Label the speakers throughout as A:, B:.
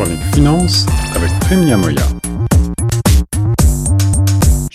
A: chronique finance avec Prime Moya.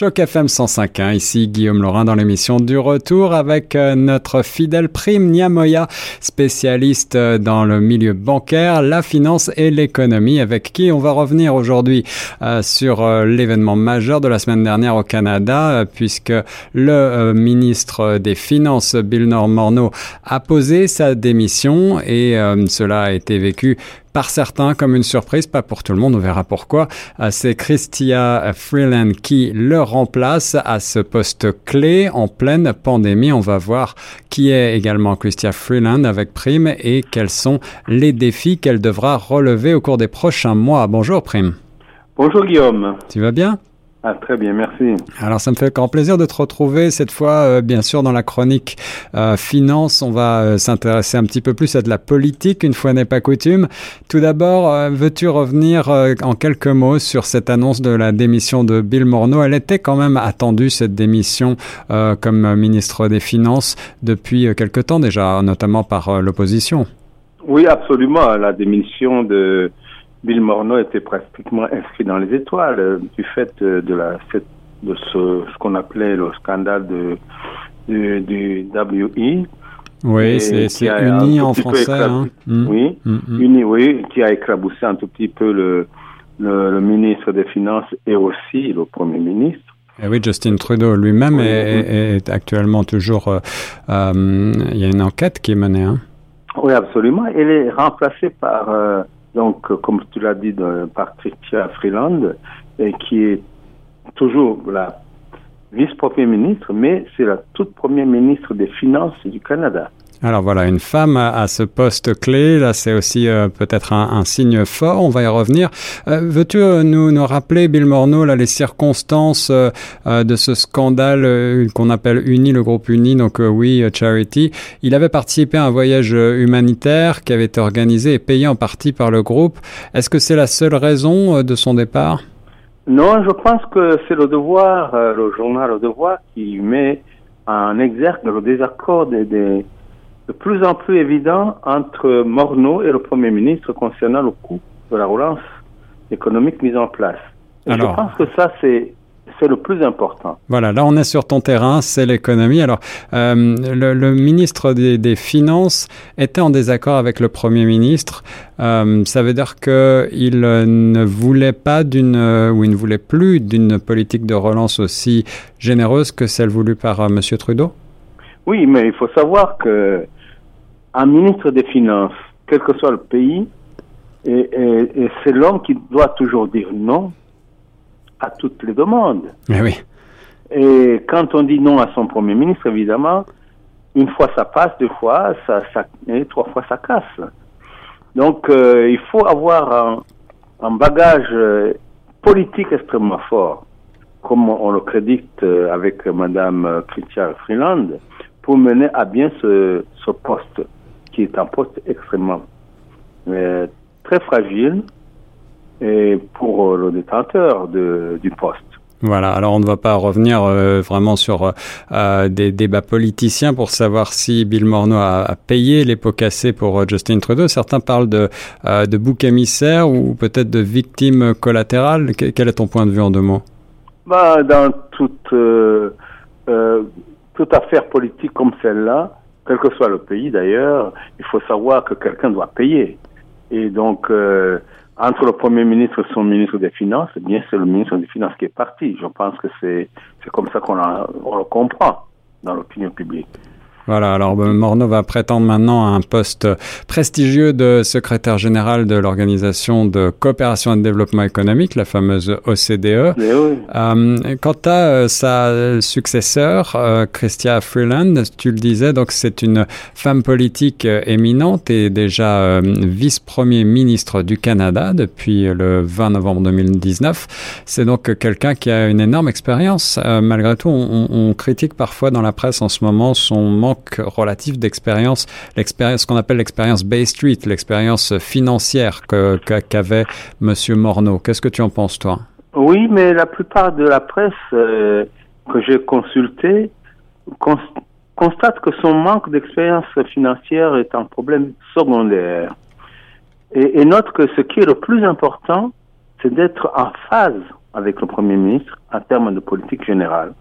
A: Choc FM 105.1, ici Guillaume Laurin dans l'émission du retour avec euh, notre fidèle prime Niamoya, spécialiste euh, dans le milieu bancaire, la finance et l'économie, avec qui on va revenir aujourd'hui euh, sur l'événement majeur de la semaine dernière au Canada, puisque le ministre des Finances, Bill Morneau, a posé sa démission et cela a été vécu par certains comme une surprise, pas pour tout le monde, on verra pourquoi. Euh, c'est Christia Freeland qui le remplace à ce poste clé en pleine pandémie. On va voir qui est également Christia Freeland avec Prime et quels sont les défis qu'elle devra relever au cours des prochains mois. Bonjour Prime.
B: Bonjour Guillaume.
A: Tu vas bien?
B: Ah, très bien, merci.
A: Alors, ça me fait grand plaisir de te retrouver cette fois, euh, bien sûr, dans la chronique euh, finance. On va euh, s'intéresser un petit peu plus à de la politique, une fois n'est pas coutume. Tout d'abord, veux-tu revenir en quelques mots sur cette annonce de la démission de Bill Morneau? Elle était quand même attendue, cette démission, comme ministre des Finances, depuis quelque temps déjà, notamment par l'opposition.
B: Oui, absolument. La démission de Bill Morneau était pratiquement inscrit dans les étoiles euh, du fait de, la de ce, ce qu'on appelait le scandale de, du WI.
A: Oui, c'est uni en français. Hein.
B: Mm. Oui, mm, mm. uni, oui, qui a éclaboussé un tout petit peu le, le, ministre des Finances et aussi le Premier ministre.
A: Et oui, Justin Trudeau lui-même est, actuellement toujours. Euh, euh, il y a une enquête qui est menée. Hein.
B: Oui, absolument. Elle est remplacée par donc, euh, comme tu l'as dit, de Patricia Freeland, et qui est toujours la vice-première ministre, mais c'est la toute première ministre des Finances du Canada.
A: Alors voilà, une femme à, ce poste clé, là c'est aussi euh, peut-être un, signe fort, on va y revenir. Euh, veux-tu euh, nous, nous rappeler, Bill Morneau, là, les circonstances de ce scandale qu'on appelle UNI, le groupe UNI, donc oui, Charity? Il avait participé à un voyage humanitaire qui avait été organisé et payé en partie par le groupe. Est-ce que c'est la seule raison de son départ?
B: Non, je pense que c'est le devoir, le journal Le Devoir, qui met en exergue le désaccord des de plus en plus évident entre Morneau et le Premier ministre concernant le coût de la relance économique mise en place. je pense que ça, c'est c'est le plus important.
A: Voilà, là on est sur ton terrain, c'est l'économie. Alors, euh, le, ministre des, Finances était en désaccord avec le Premier ministre. Euh, ça veut dire qu'il ne voulait pas d'une, ou il ne voulait plus d'une politique de relance aussi généreuse que celle voulue par euh, M. Trudeau?
B: Oui, mais il faut savoir que un ministre des Finances, quel que soit le pays, et, c'est l'homme qui doit toujours dire non à toutes les demandes.
A: Mais oui.
B: Et quand on dit non à son premier ministre, évidemment, une fois ça passe, deux fois, ça, ça et trois fois ça casse. Donc euh, il faut avoir un, bagage euh, politique extrêmement fort, comme on le crédite euh, avec Madame Christian Freeland, pour mener à bien ce, ce poste qui est un poste extrêmement euh, très fragile et pour le détenteur de, du poste.
A: Voilà, alors on ne va pas revenir euh, vraiment sur euh, des débats politiciens pour savoir si Bill Morneau a, payé les pots cassés pour Justin Trudeau. Certains parlent de, de bouc émissaire ou peut-être de victime collatérale. Quel est ton point de vue en deux mots?
B: Bah, Dans toute, toute affaire politique comme celle-là, quel que soit le pays d'ailleurs, il faut savoir que quelqu'un doit payer. Et donc, euh, entre le Premier ministre et son ministre des Finances, eh bien c'est le ministre des Finances qui est parti. Je pense que c'est comme ça qu'on le comprend dans l'opinion publique.
A: Voilà, alors ben, Morneau va prétendre maintenant à un poste prestigieux de secrétaire général de l'Organisation de coopération et de développement économique, la fameuse OCDE.
B: Eh
A: euh, quant à euh, sa successeur, euh, Christia Freeland, tu le disais, donc c'est une femme politique éminente et déjà vice-premier ministre du Canada depuis le 20 novembre 2019. C'est donc quelqu'un qui a une énorme expérience. malgré tout, on, on critique parfois dans la presse en ce moment son manque relatif d'expérience, l'expérience, ce qu'on appelle l'expérience Bay Street, l'expérience financière qu'avait Monsieur Morneau. Qu'est-ce que tu en penses, toi?
B: Oui, mais la plupart de la presse euh, que j'ai consultée constate, que son manque d'expérience financière est un problème secondaire. Et note que ce qui est le plus important, c'est d'être en phase avec le Premier ministre en termes de politique générale.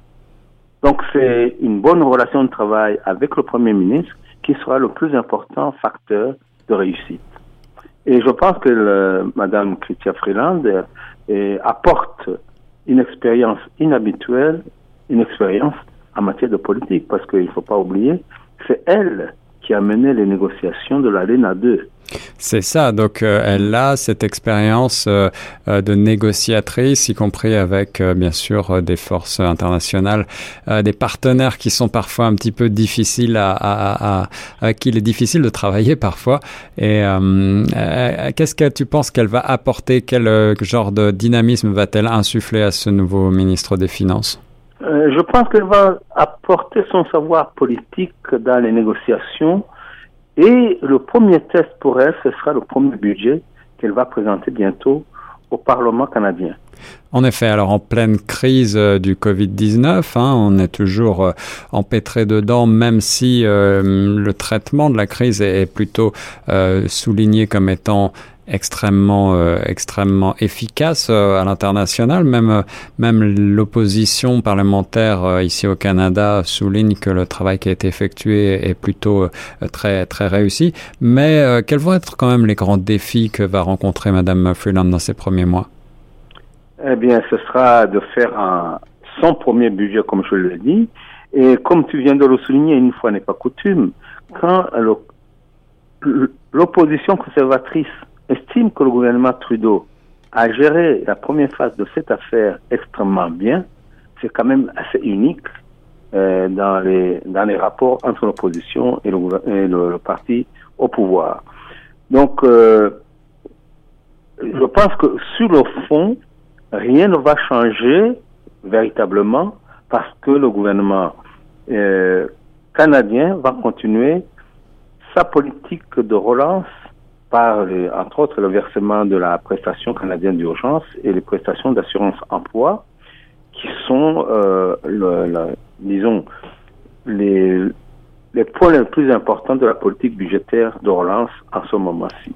B: Donc c'est une bonne relation de travail avec le Premier ministre qui sera le plus important facteur de réussite. Et je pense que le, Madame Christian Freeland euh, apporte une expérience inhabituelle, une expérience en matière de politique, parce qu'il ne faut pas oublier, c'est elle qui a mené les négociations de l'ALENA 2.
A: C'est ça, donc euh, elle a cette expérience euh, euh, de négociatrice, y compris avec bien sûr des forces internationales, des partenaires qui sont parfois un petit peu difficiles à, à, à, à qui il est difficile de travailler parfois. Et qu'est-ce que tu penses qu'elle va apporter? Quel genre de dynamisme va-t-elle insuffler à ce nouveau ministre des Finances?
B: Je pense qu'elle va apporter son savoir politique dans les négociations et le premier test pour elle, ce sera le premier budget qu'elle va présenter bientôt au Parlement canadien.
A: En effet, alors en pleine crise euh, du Covid-19, hein, on est toujours euh, empêtré dedans, même si euh, le traitement de la crise est, plutôt souligné comme étant extrêmement euh, extrêmement efficace euh, à l'international. Même euh, même l'opposition parlementaire ici au Canada souligne que le travail qui a été effectué est plutôt très très réussi. Mais quels vont être quand même les grands défis que va rencontrer Madame Freeland dans ces premiers mois?
B: Eh bien, ce sera de faire un, son premier budget, comme je l'ai dit. Et comme tu viens de le souligner, une fois n'est pas coutume, quand l'opposition conservatrice estime que le gouvernement Trudeau a géré la première phase de cette affaire extrêmement bien, c'est quand même assez unique euh, dans, les, rapports entre l'opposition et, le, le, parti au pouvoir. Donc, euh, je pense que sur le fond, rien ne va changer véritablement parce que le gouvernement euh, canadien va continuer sa politique de relance par, entre autres, le versement de la prestation canadienne d'urgence et les prestations d'assurance emploi, qui sont, euh, le, disons, les, les points les plus importants de la politique budgétaire de relance en ce moment-ci.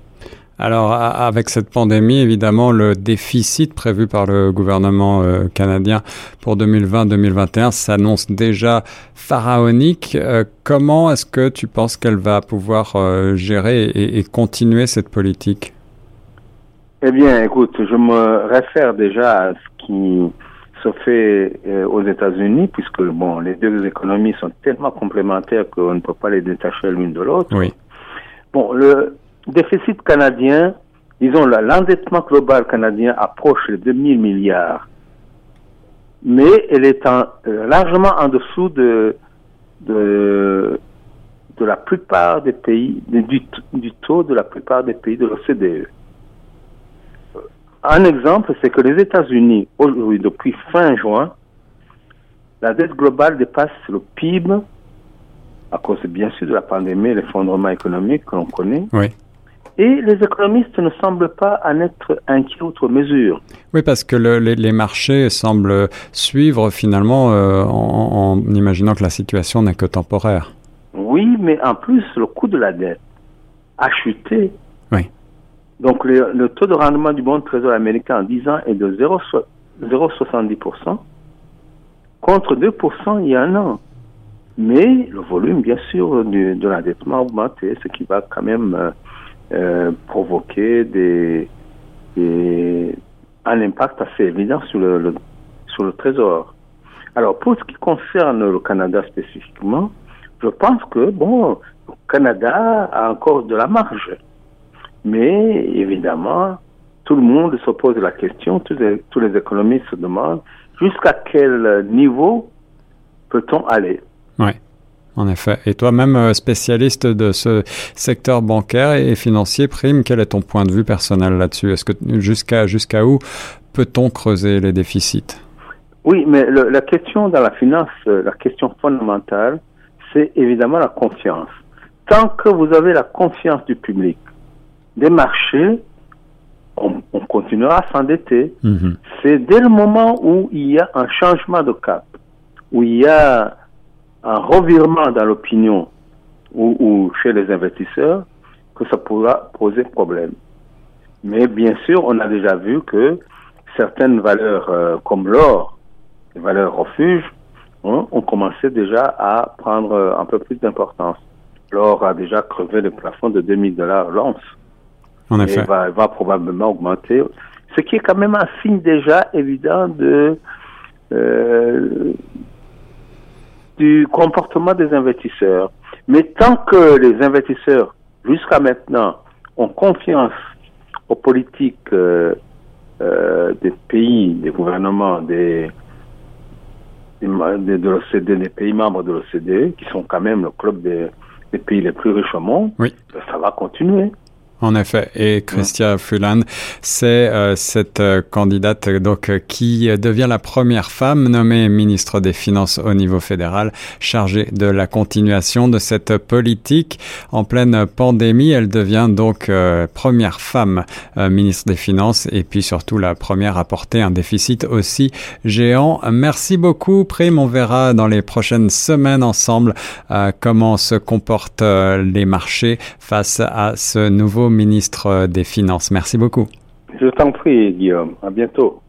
A: Alors, avec cette pandémie, évidemment, le déficit prévu par le gouvernement euh, canadien pour 2020-2021 s'annonce déjà pharaonique. Euh, comment est-ce que tu penses qu'elle va pouvoir euh, gérer et, continuer cette politique?
B: Eh bien, écoute, je me réfère déjà à ce qui se fait aux États-Unis, puisque bon, les deux économies sont tellement complémentaires qu'on ne peut pas les détacher l'une de l'autre.
A: Oui.
B: Bon, le, déficit canadien, disons, l'endettement global canadien approche les 2000 milliards. Mais elle est en, euh, largement en dessous de, de, la plupart des pays, du, du taux de la plupart des pays de l'OCDE. Un exemple, c'est que les États-Unis, aujourd'hui, depuis fin juin, la dette globale dépasse le PIB à cause bien sûr de la pandémie et l'effondrement économique que l'on connaît.
A: Oui.
B: Et les économistes ne semblent pas en être inquiets outre mesure.
A: Oui, parce que le, les, les, marchés semblent suivre finalement euh, en, en, imaginant que la situation n'est que temporaire.
B: Oui, mais en plus, le coût de la dette a chuté.
A: Oui.
B: Donc le, le taux de rendement du bon trésor américain en 10 ans est de 0,70% contre 2% il y a un an. Mais le volume, bien sûr, du, de l'endettement a augmenté, ce qui va quand même... Euh, euh, provoquer un impact assez évident sur le, sur le trésor. Alors, pour ce qui concerne le Canada spécifiquement, je pense que, bon, le Canada a encore de la marge. Mais, évidemment, tout le monde se pose la question, tous les, tous les économistes se demandent jusqu'à quel niveau peut-on aller?
A: Ouais. En effet. Et toi-même, euh, spécialiste de ce secteur bancaire et financier, Prime, quel est ton point de vue personnel là-dessus? Est-ce que jusqu'à jusqu'à où peut-on creuser les déficits?
B: Oui, mais le, la question dans la finance, euh, la question fondamentale, c'est évidemment la confiance. Tant que vous avez la confiance du public, des marchés, on, on continuera à s'endetter.
A: Mm-hmm.
B: C'est dès le moment où il y a un changement de cap, où il y a un revirement dans l'opinion ou, ou, chez les investisseurs que ça pourra poser problème. Mais bien sûr, on a déjà vu que certaines valeurs euh, comme l'or, les valeurs refuges, hein, ont commencé déjà à prendre euh, un peu plus d'importance. L'or a déjà crevé le plafond de 2000 dollars l'once.
A: En effet.
B: Et va, va probablement augmenter. Ce qui est quand même un signe déjà évident de euh, du comportement des investisseurs. Mais tant que les investisseurs, jusqu'à maintenant, ont confiance aux politiques euh, euh, des pays, des gouvernements, des, des, de, de l'OCDE, des pays membres de l'OCDE, qui sont quand même le club des, des pays les plus riches au monde,
A: Oui.
B: ben, ça va continuer.
A: En effet, et Christia Fulan, c'est euh, cette euh, candidate donc euh, qui devient la première femme nommée ministre des Finances au niveau fédéral, chargée de la continuation de cette politique en pleine pandémie. Elle devient donc euh, première femme euh, ministre des Finances et puis surtout la première à porter un déficit aussi géant. Merci beaucoup, Prime. On verra dans les prochaines semaines ensemble euh, comment se comportent euh, les marchés face à ce nouveau ministre des Finances. Merci beaucoup.
B: Je t'en prie, Guillaume. À bientôt.